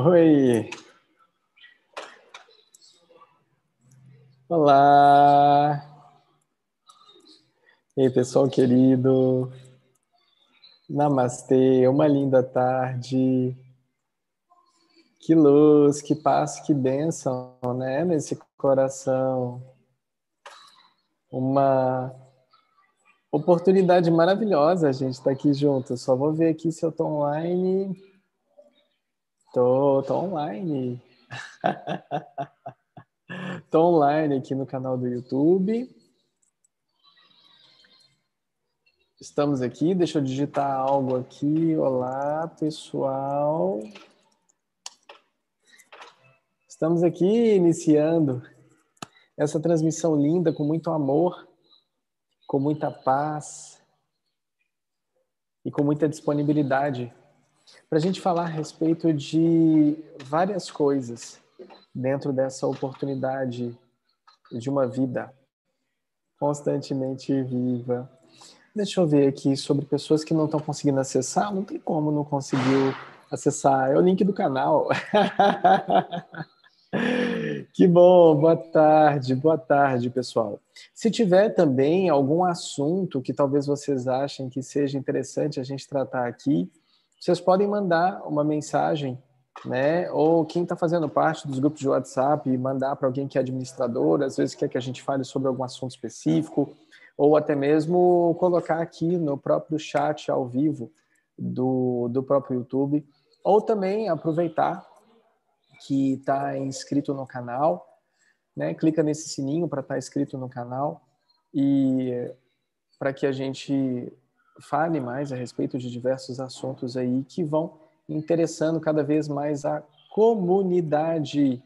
Oi. Olá. E aí, pessoal querido. Namastê, uma linda tarde. Que luz, que paz, que bênção, né? Nesse coração. Uma oportunidade maravilhosa a gente estar tá aqui junto. Só vou ver aqui se eu estou online. Tô, tô online. tô online aqui no canal do YouTube. Estamos aqui, deixa eu digitar algo aqui. Olá, pessoal. Estamos aqui iniciando essa transmissão linda com muito amor, com muita paz e com muita disponibilidade para a gente falar a respeito de várias coisas dentro dessa oportunidade de uma vida constantemente viva. Deixa eu ver aqui sobre pessoas que não estão conseguindo acessar. Não tem como não conseguiu acessar. É o link do canal. que bom, boa tarde, boa tarde, pessoal. Se tiver também algum assunto que talvez vocês achem que seja interessante a gente tratar aqui, vocês podem mandar uma mensagem, né? Ou quem está fazendo parte dos grupos de WhatsApp, mandar para alguém que é administrador, às vezes quer que a gente fale sobre algum assunto específico, ou até mesmo colocar aqui no próprio chat ao vivo do, do próprio YouTube, ou também aproveitar que está inscrito no canal, né? Clica nesse sininho para estar tá inscrito no canal e para que a gente fale mais a respeito de diversos assuntos aí que vão interessando cada vez mais a comunidade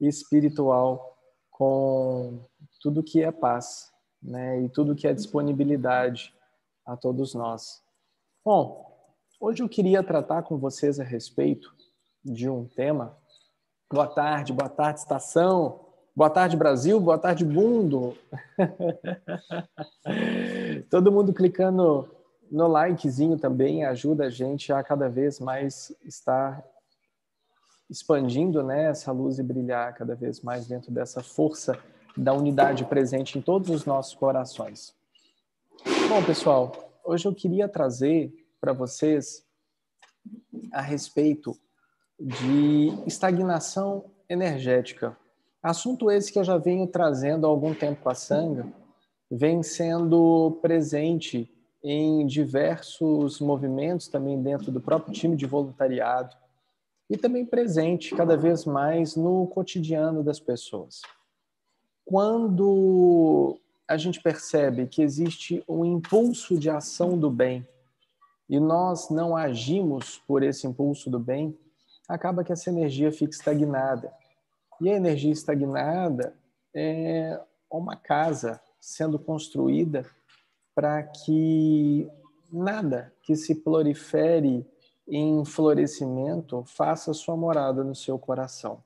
espiritual com tudo que é paz, né? E tudo que é disponibilidade a todos nós. Bom, hoje eu queria tratar com vocês a respeito de um tema. Boa tarde, boa tarde, estação. Boa tarde, Brasil. Boa tarde, mundo. Todo mundo clicando no likezinho também ajuda a gente a cada vez mais estar expandindo né, essa luz e brilhar cada vez mais dentro dessa força da unidade presente em todos os nossos corações. Bom, pessoal, hoje eu queria trazer para vocês a respeito de estagnação energética. Assunto esse que eu já venho trazendo há algum tempo a sanga, vem sendo presente em diversos movimentos também dentro do próprio time de voluntariado e também presente cada vez mais no cotidiano das pessoas. Quando a gente percebe que existe um impulso de ação do bem e nós não agimos por esse impulso do bem, acaba que essa energia fica estagnada. E a energia estagnada é uma casa sendo construída para que nada que se prolifere em florescimento faça sua morada no seu coração.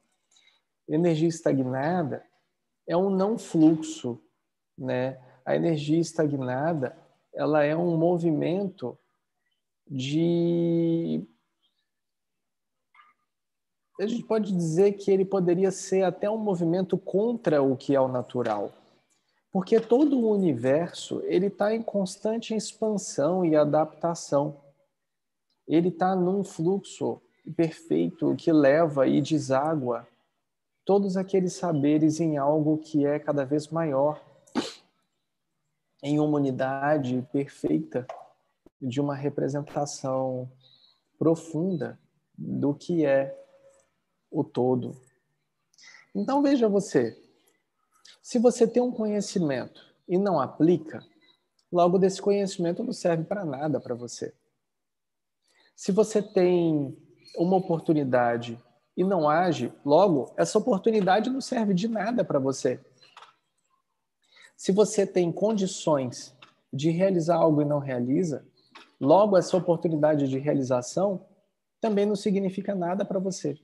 Energia estagnada é um não fluxo, né? A energia estagnada, ela é um movimento de a gente pode dizer que ele poderia ser até um movimento contra o que é o natural. Porque todo o universo ele está em constante expansão e adaptação. Ele está num fluxo perfeito que leva e deságua todos aqueles saberes em algo que é cada vez maior, em uma unidade perfeita de uma representação profunda do que é o todo. Então veja você, se você tem um conhecimento e não aplica, logo desse conhecimento não serve para nada para você. Se você tem uma oportunidade e não age, logo essa oportunidade não serve de nada para você. Se você tem condições de realizar algo e não realiza, logo essa oportunidade de realização também não significa nada para você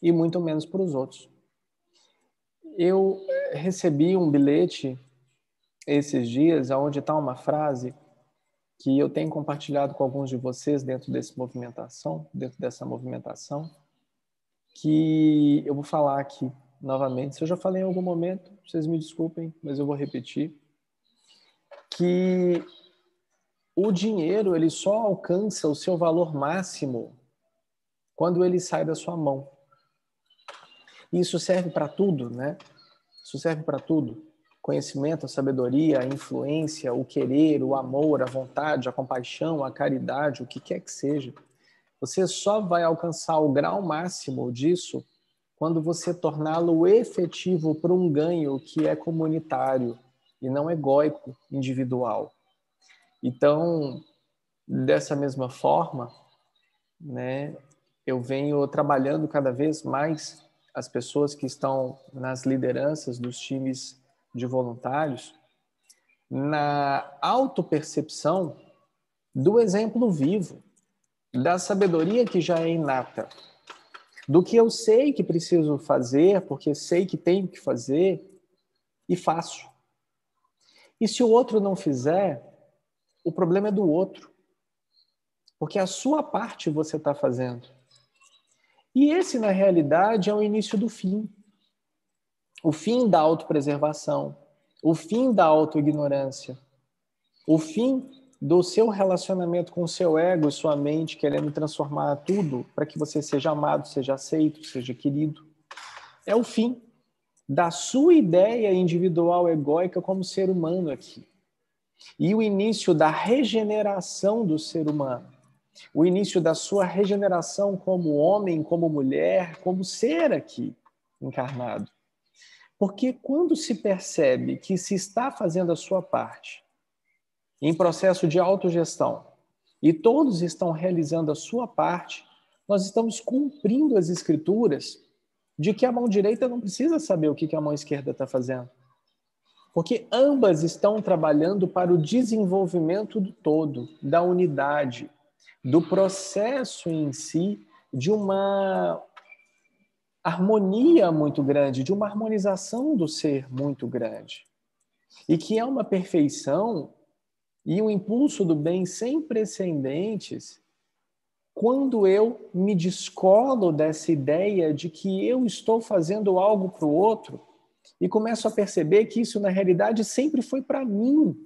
e muito menos para os outros. Eu recebi um bilhete esses dias, onde está uma frase que eu tenho compartilhado com alguns de vocês dentro desse movimentação, dentro dessa movimentação, que eu vou falar aqui novamente. Se eu já falei em algum momento, vocês me desculpem, mas eu vou repetir. Que o dinheiro ele só alcança o seu valor máximo quando ele sai da sua mão. Isso serve para tudo, né? Isso serve para tudo. Conhecimento, a sabedoria, a influência, o querer, o amor, a vontade, a compaixão, a caridade, o que quer que seja. Você só vai alcançar o grau máximo disso quando você torná-lo efetivo para um ganho que é comunitário e não egóico, individual. Então, dessa mesma forma, né, eu venho trabalhando cada vez mais as pessoas que estão nas lideranças dos times de voluntários na autopercepção do exemplo vivo, da sabedoria que já é inata, do que eu sei que preciso fazer, porque sei que tenho que fazer e faço. E se o outro não fizer, o problema é do outro, porque a sua parte você está fazendo. E esse, na realidade, é o início do fim. O fim da autopreservação, o fim da autoignorância, o fim do seu relacionamento com o seu ego e sua mente, querendo transformar tudo para que você seja amado, seja aceito, seja querido. É o fim da sua ideia individual egóica como ser humano aqui. E o início da regeneração do ser humano o início da sua regeneração como homem, como mulher, como ser aqui encarnado. Porque quando se percebe que se está fazendo a sua parte em processo de autogestão e todos estão realizando a sua parte, nós estamos cumprindo as escrituras de que a mão direita não precisa saber o que a mão esquerda está fazendo. Porque ambas estão trabalhando para o desenvolvimento do todo, da unidade, do processo em si de uma harmonia muito grande, de uma harmonização do ser muito grande. E que é uma perfeição e um impulso do bem sem precedentes quando eu me descolo dessa ideia de que eu estou fazendo algo para o outro e começo a perceber que isso na realidade sempre foi para mim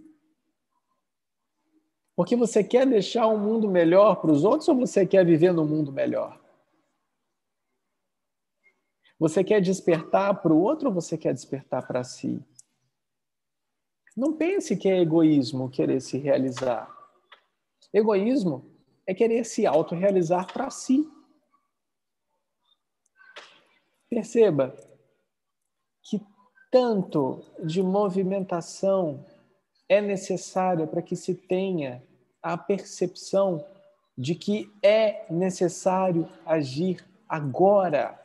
porque você quer deixar um mundo melhor para os outros ou você quer viver no mundo melhor? Você quer despertar para o outro ou você quer despertar para si? Não pense que é egoísmo querer se realizar. Egoísmo é querer se autorrealizar para si. Perceba que tanto de movimentação é necessária para que se tenha a percepção de que é necessário agir agora.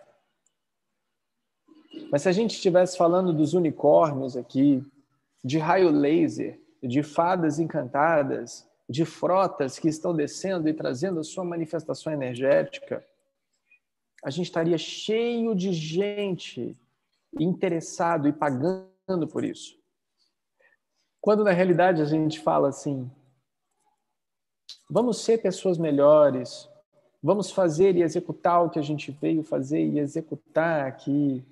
Mas se a gente estivesse falando dos unicórnios aqui, de raio laser, de fadas encantadas, de frotas que estão descendo e trazendo a sua manifestação energética, a gente estaria cheio de gente interessado e pagando por isso. Quando na realidade a gente fala assim, Vamos ser pessoas melhores. Vamos fazer e executar o que a gente veio fazer e executar aqui.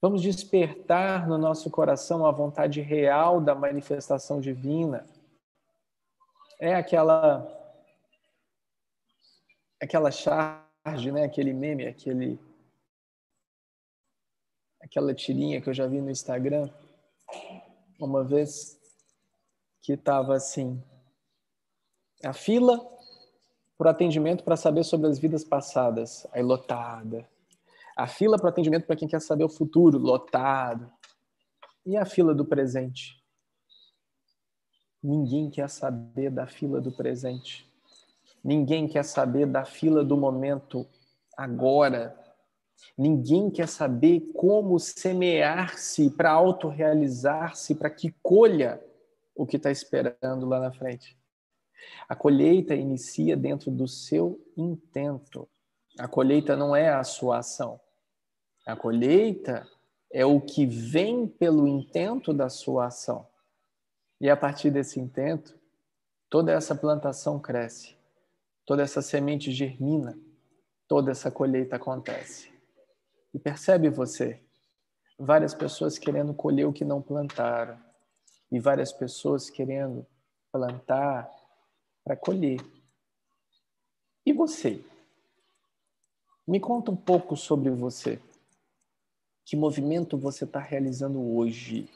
Vamos despertar no nosso coração a vontade real da manifestação divina. É aquela aquela charge, né, aquele meme, aquele aquela tirinha que eu já vi no Instagram uma vez que estava assim: a fila por atendimento para saber sobre as vidas passadas, aí lotada. A fila para atendimento para quem quer saber o futuro, lotado. E a fila do presente? Ninguém quer saber da fila do presente. Ninguém quer saber da fila do momento agora. Ninguém quer saber como semear-se para autorrealizar-se, para que colha o que está esperando lá na frente. A colheita inicia dentro do seu intento. A colheita não é a sua ação. A colheita é o que vem pelo intento da sua ação. E a partir desse intento, toda essa plantação cresce, toda essa semente germina, toda essa colheita acontece. E percebe você, várias pessoas querendo colher o que não plantaram, e várias pessoas querendo plantar para colher. E você? Me conta um pouco sobre você. Que movimento você está realizando hoje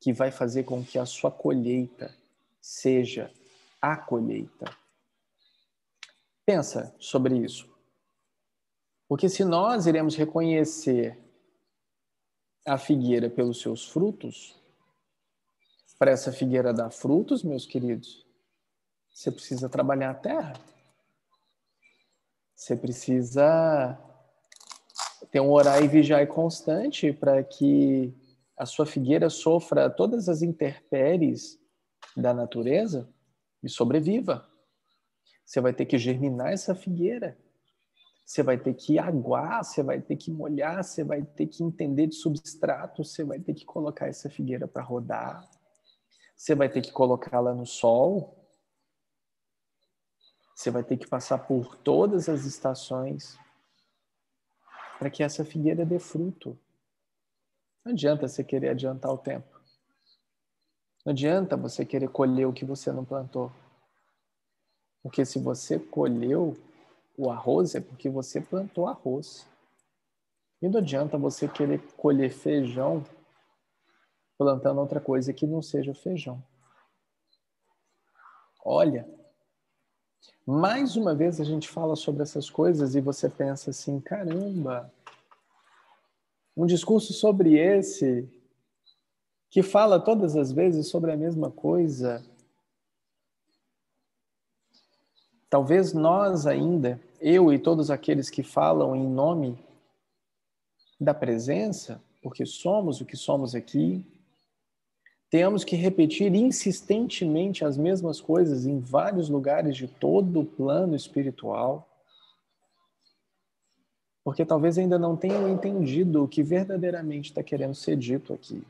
que vai fazer com que a sua colheita seja a colheita? Pensa sobre isso. Porque se nós iremos reconhecer a figueira pelos seus frutos, para essa figueira dar frutos, meus queridos, você precisa trabalhar a terra. Você precisa ter um orar e vigiar constante para que a sua figueira sofra todas as intempéries da natureza e sobreviva. Você vai ter que germinar essa figueira. Você vai ter que aguar, você vai ter que molhar, você vai ter que entender de substrato, você vai ter que colocar essa figueira para rodar. Você vai ter que colocá-la no sol. Você vai ter que passar por todas as estações para que essa figueira dê fruto. Não adianta você querer adiantar o tempo. Não adianta você querer colher o que você não plantou. Porque se você colheu o arroz, é porque você plantou arroz. E não adianta você querer colher feijão plantando outra coisa que não seja feijão. Olha, mais uma vez a gente fala sobre essas coisas e você pensa assim: caramba, um discurso sobre esse, que fala todas as vezes sobre a mesma coisa. Talvez nós ainda, eu e todos aqueles que falam em nome da presença, porque somos o que somos aqui, Tenhamos que repetir insistentemente as mesmas coisas em vários lugares de todo o plano espiritual, porque talvez ainda não tenham entendido o que verdadeiramente está querendo ser dito aqui.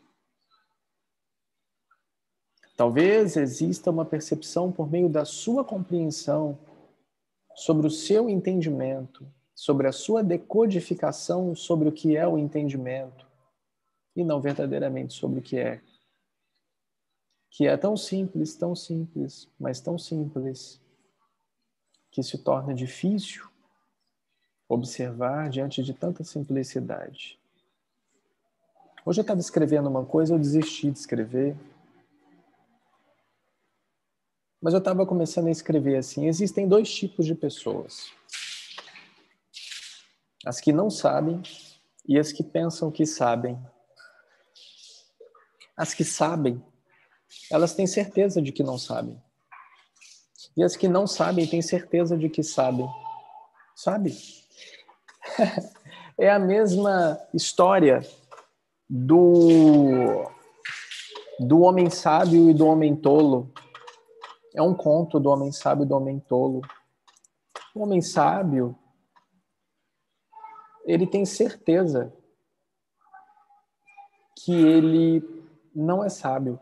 Talvez exista uma percepção por meio da sua compreensão sobre o seu entendimento, sobre a sua decodificação sobre o que é o entendimento, e não verdadeiramente sobre o que é que é tão simples, tão simples, mas tão simples, que se torna difícil observar diante de tanta simplicidade. Hoje eu estava escrevendo uma coisa, eu desisti de escrever. Mas eu estava começando a escrever assim: existem dois tipos de pessoas. As que não sabem e as que pensam que sabem. As que sabem elas têm certeza de que não sabem. E as que não sabem têm certeza de que sabem. Sabe? é a mesma história do do homem sábio e do homem tolo. É um conto do homem sábio e do homem tolo. O homem sábio ele tem certeza que ele não é sábio.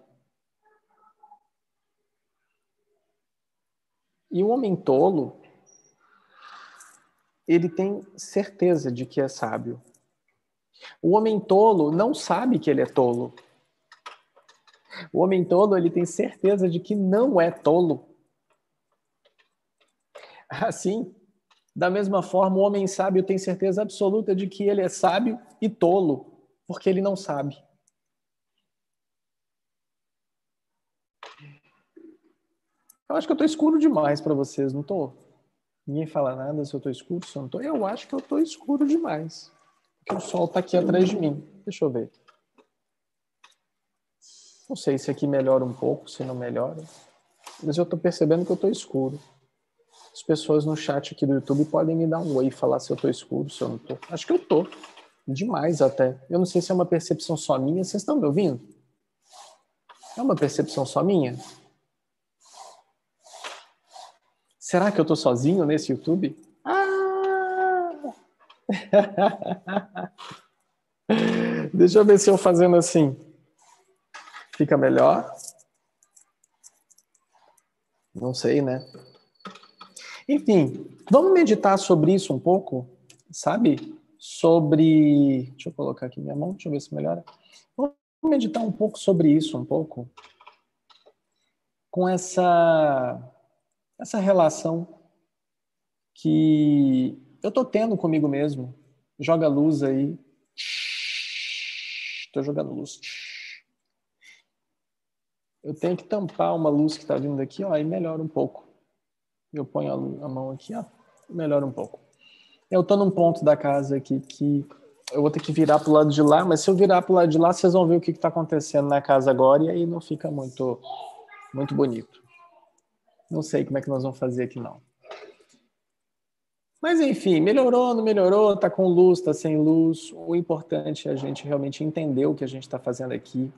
E o homem tolo, ele tem certeza de que é sábio. O homem tolo não sabe que ele é tolo. O homem tolo, ele tem certeza de que não é tolo. Assim, da mesma forma, o homem sábio tem certeza absoluta de que ele é sábio e tolo, porque ele não sabe. Eu acho que eu tô escuro demais para vocês, não tô? Ninguém fala nada se eu tô escuro, se eu não tô. Eu acho que eu tô escuro demais. Porque o sol tá aqui atrás de mim. Deixa eu ver. Não sei se aqui melhora um pouco, se não melhora. Mas eu tô percebendo que eu tô escuro. As pessoas no chat aqui do YouTube podem me dar um oi e falar se eu tô escuro, se eu não tô. Acho que eu tô. Demais até. Eu não sei se é uma percepção só minha. Vocês estão me ouvindo? É uma percepção só minha? Será que eu estou sozinho nesse YouTube? Ah! Deixa eu ver se eu fazendo assim. Fica melhor? Não sei, né? Enfim, vamos meditar sobre isso um pouco, sabe? Sobre. Deixa eu colocar aqui minha mão, deixa eu ver se melhora. Vamos meditar um pouco sobre isso, um pouco. Com essa, essa relação que eu tô tendo comigo mesmo. Joga luz aí. Estou jogando luz. Eu tenho que tampar uma luz que está vindo aqui, ó, e melhora um pouco. Eu ponho a, mão aqui, ó, melhora um pouco. Eu estou num ponto da casa aqui que eu vou ter que virar para o lado de lá, mas se eu virar para o lado de lá, vocês vão ver o que está acontecendo na casa agora e aí não fica muito, muito bonito. Não sei como é que nós vamos fazer aqui não. Mas enfim, melhorou, não melhorou, tá com luz, tá sem luz. O importante é a gente realmente entender o que a gente está fazendo aqui,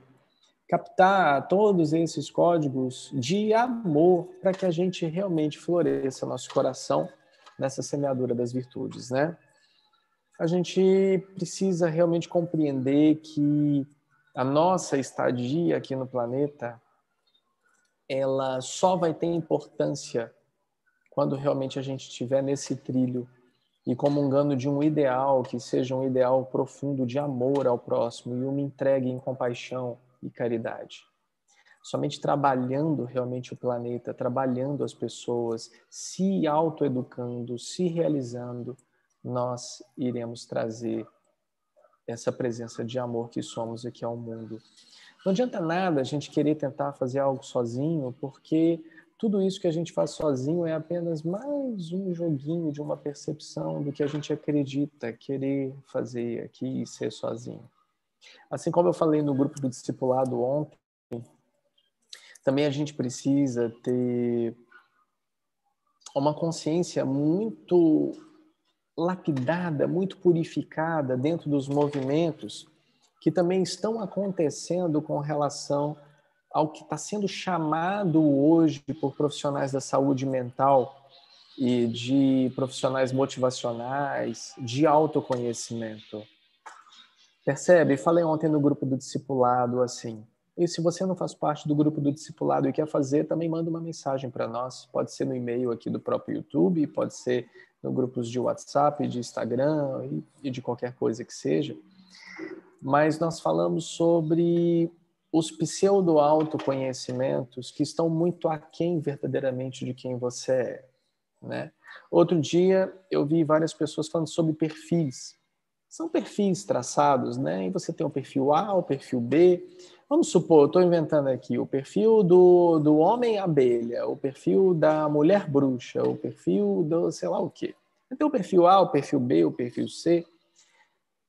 captar todos esses códigos de amor para que a gente realmente floresça nosso coração nessa semeadura das virtudes, né? A gente precisa realmente compreender que a nossa estadia aqui no planeta ela só vai ter importância quando realmente a gente estiver nesse trilho e comungando de um ideal que seja um ideal profundo de amor ao próximo e uma entrega em compaixão e caridade. Somente trabalhando realmente o planeta, trabalhando as pessoas, se autoeducando, se realizando, nós iremos trazer essa presença de amor que somos aqui ao mundo. Não adianta nada a gente querer tentar fazer algo sozinho, porque tudo isso que a gente faz sozinho é apenas mais um joguinho de uma percepção do que a gente acredita querer fazer aqui e ser sozinho. Assim como eu falei no grupo do discipulado ontem, também a gente precisa ter uma consciência muito lapidada, muito purificada dentro dos movimentos que também estão acontecendo com relação ao que está sendo chamado hoje por profissionais da saúde mental e de profissionais motivacionais, de autoconhecimento. Percebe? Falei ontem no grupo do discipulado assim. E se você não faz parte do grupo do discipulado e quer fazer, também manda uma mensagem para nós. Pode ser no e-mail aqui do próprio YouTube, pode ser no grupos de WhatsApp, de Instagram e de qualquer coisa que seja. Mas nós falamos sobre os pseudo-autoconhecimentos que estão muito aquém verdadeiramente de quem você é. Né? Outro dia eu vi várias pessoas falando sobre perfis. São perfis traçados, né? E você tem o perfil A, o perfil B. Vamos supor, estou inventando aqui o perfil do, do homem abelha, o perfil da mulher bruxa, o perfil do sei lá o quê. Tem o perfil A, o perfil B, o perfil C.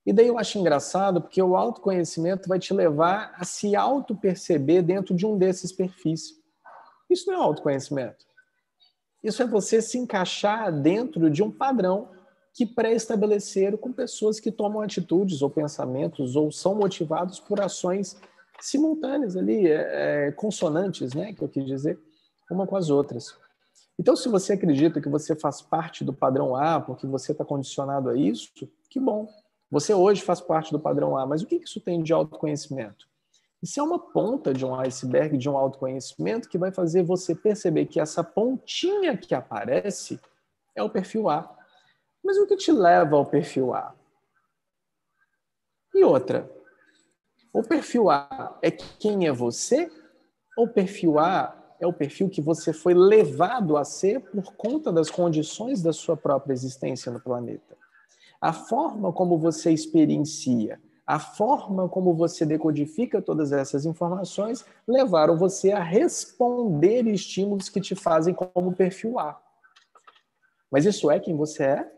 E daí eu acho engraçado porque o autoconhecimento vai te levar a se auto-perceber dentro de um desses perfis. Isso não é autoconhecimento. Isso é você se encaixar dentro de um padrão que pré-estabeleceram com pessoas que tomam atitudes ou pensamentos ou são motivados por ações simultâneas ali, é, é, consonantes, né, que eu quis dizer, uma com as outras. Então, se você acredita que você faz parte do padrão A porque você está condicionado a isso, que bom. Você hoje faz parte do padrão A, mas o que isso tem de autoconhecimento? Isso é uma ponta de um iceberg, de um autoconhecimento, que vai fazer você perceber que essa pontinha que aparece é o perfil A. Mas o que te leva ao perfil A? E outra, o perfil A é quem é você? Ou o perfil A é o perfil que você foi levado a ser por conta das condições da sua própria existência no planeta? A forma como você experiencia, a forma como você decodifica todas essas informações levaram você a responder estímulos que te fazem como perfil A. Mas isso é quem você é?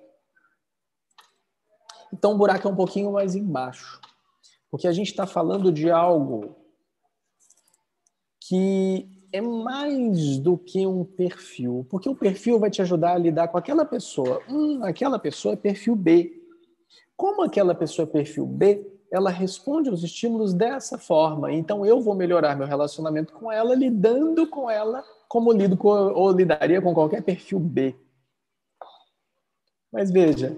Então o buraco é um pouquinho mais embaixo. Porque a gente está falando de algo que é mais do que um perfil, porque o perfil vai te ajudar a lidar com aquela pessoa. Hum, aquela pessoa é perfil B. Como aquela pessoa é perfil B, ela responde aos estímulos dessa forma. Então eu vou melhorar meu relacionamento com ela lidando com ela como lido com, ou lidaria com qualquer perfil B. Mas veja,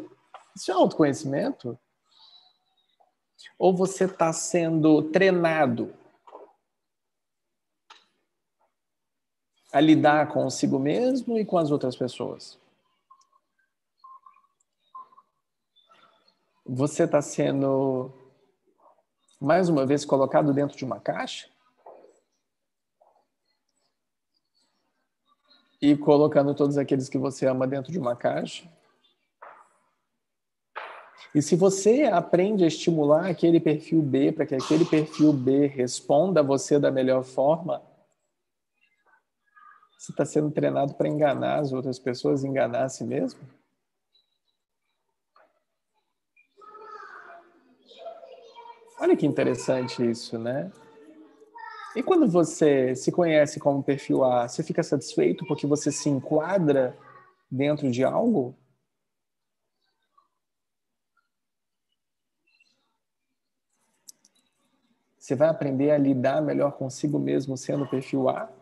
isso é autoconhecimento? Ou você está sendo treinado a lidar consigo mesmo e com as outras pessoas. Você está sendo, mais uma vez, colocado dentro de uma caixa? E colocando todos aqueles que você ama dentro de uma caixa? E se você aprende a estimular aquele perfil B para que aquele perfil B responda a você da melhor forma, você está sendo treinado para enganar as outras pessoas, enganar a si mesmo? Olha que interessante isso, né? E quando você se conhece como perfil A, você fica satisfeito porque você se enquadra dentro de algo? Você vai aprender a lidar melhor consigo mesmo sendo perfil A?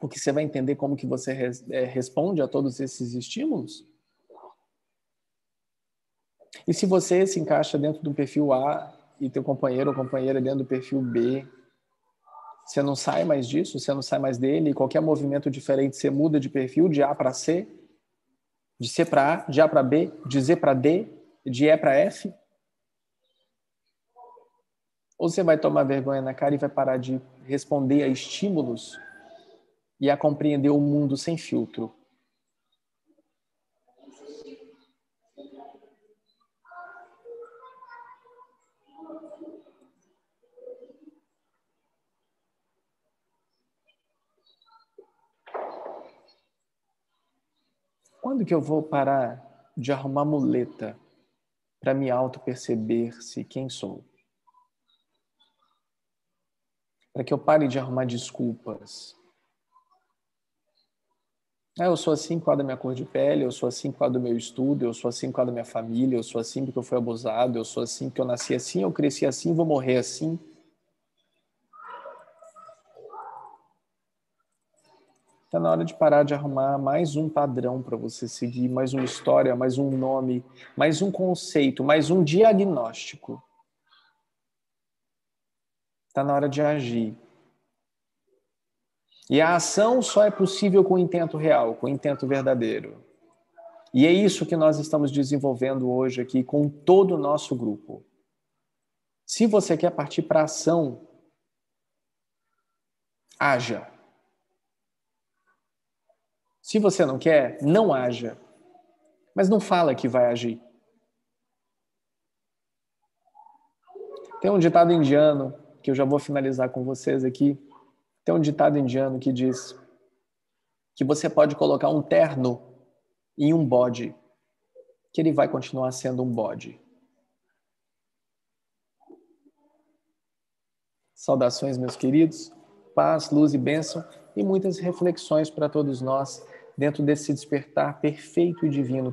Porque você vai entender como que você res, é, responde a todos esses estímulos? E se você se encaixa dentro do perfil A e teu companheiro ou companheira dentro do perfil B, você não sai mais disso, você não sai mais dele, e qualquer movimento diferente você muda de perfil de A para C, de C para A, de A para B, de Z para D, de E para F? Ou você vai tomar vergonha na cara e vai parar de responder a estímulos e a compreender o mundo sem filtro? Quando que eu vou parar de arrumar muleta para me auto-perceber-se quem sou? para que eu pare de arrumar desculpas. Ah, eu sou assim por causa da minha cor de pele, eu sou assim por causa do meu estudo, eu sou assim por causa da minha família, eu sou assim porque eu fui abusado, eu sou assim porque eu nasci assim, eu cresci assim, vou morrer assim. Está na hora de parar de arrumar mais um padrão para você seguir, mais uma história, mais um nome, mais um conceito, mais um diagnóstico. Está na hora de agir. E a ação só é possível com intento real, com intento verdadeiro. E é isso que nós estamos desenvolvendo hoje aqui com todo o nosso grupo. Se você quer partir para ação, haja. Se você não quer, não haja. Mas não fala que vai agir. Tem um ditado indiano que eu já vou finalizar com vocês aqui. Tem um ditado indiano que diz que você pode colocar um terno em um bode, que ele vai continuar sendo um bode. Saudações, meus queridos, paz, luz e bênção e muitas reflexões para todos nós dentro desse despertar perfeito e divino